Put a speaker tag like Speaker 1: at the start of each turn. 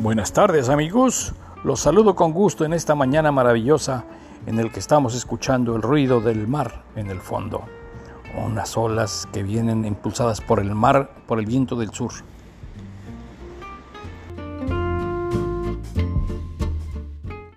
Speaker 1: Buenas tardes amigos, los saludo con gusto en esta mañana maravillosa en el que estamos escuchando el ruido del mar en el fondo, unas olas que vienen impulsadas por el mar, por el viento del sur.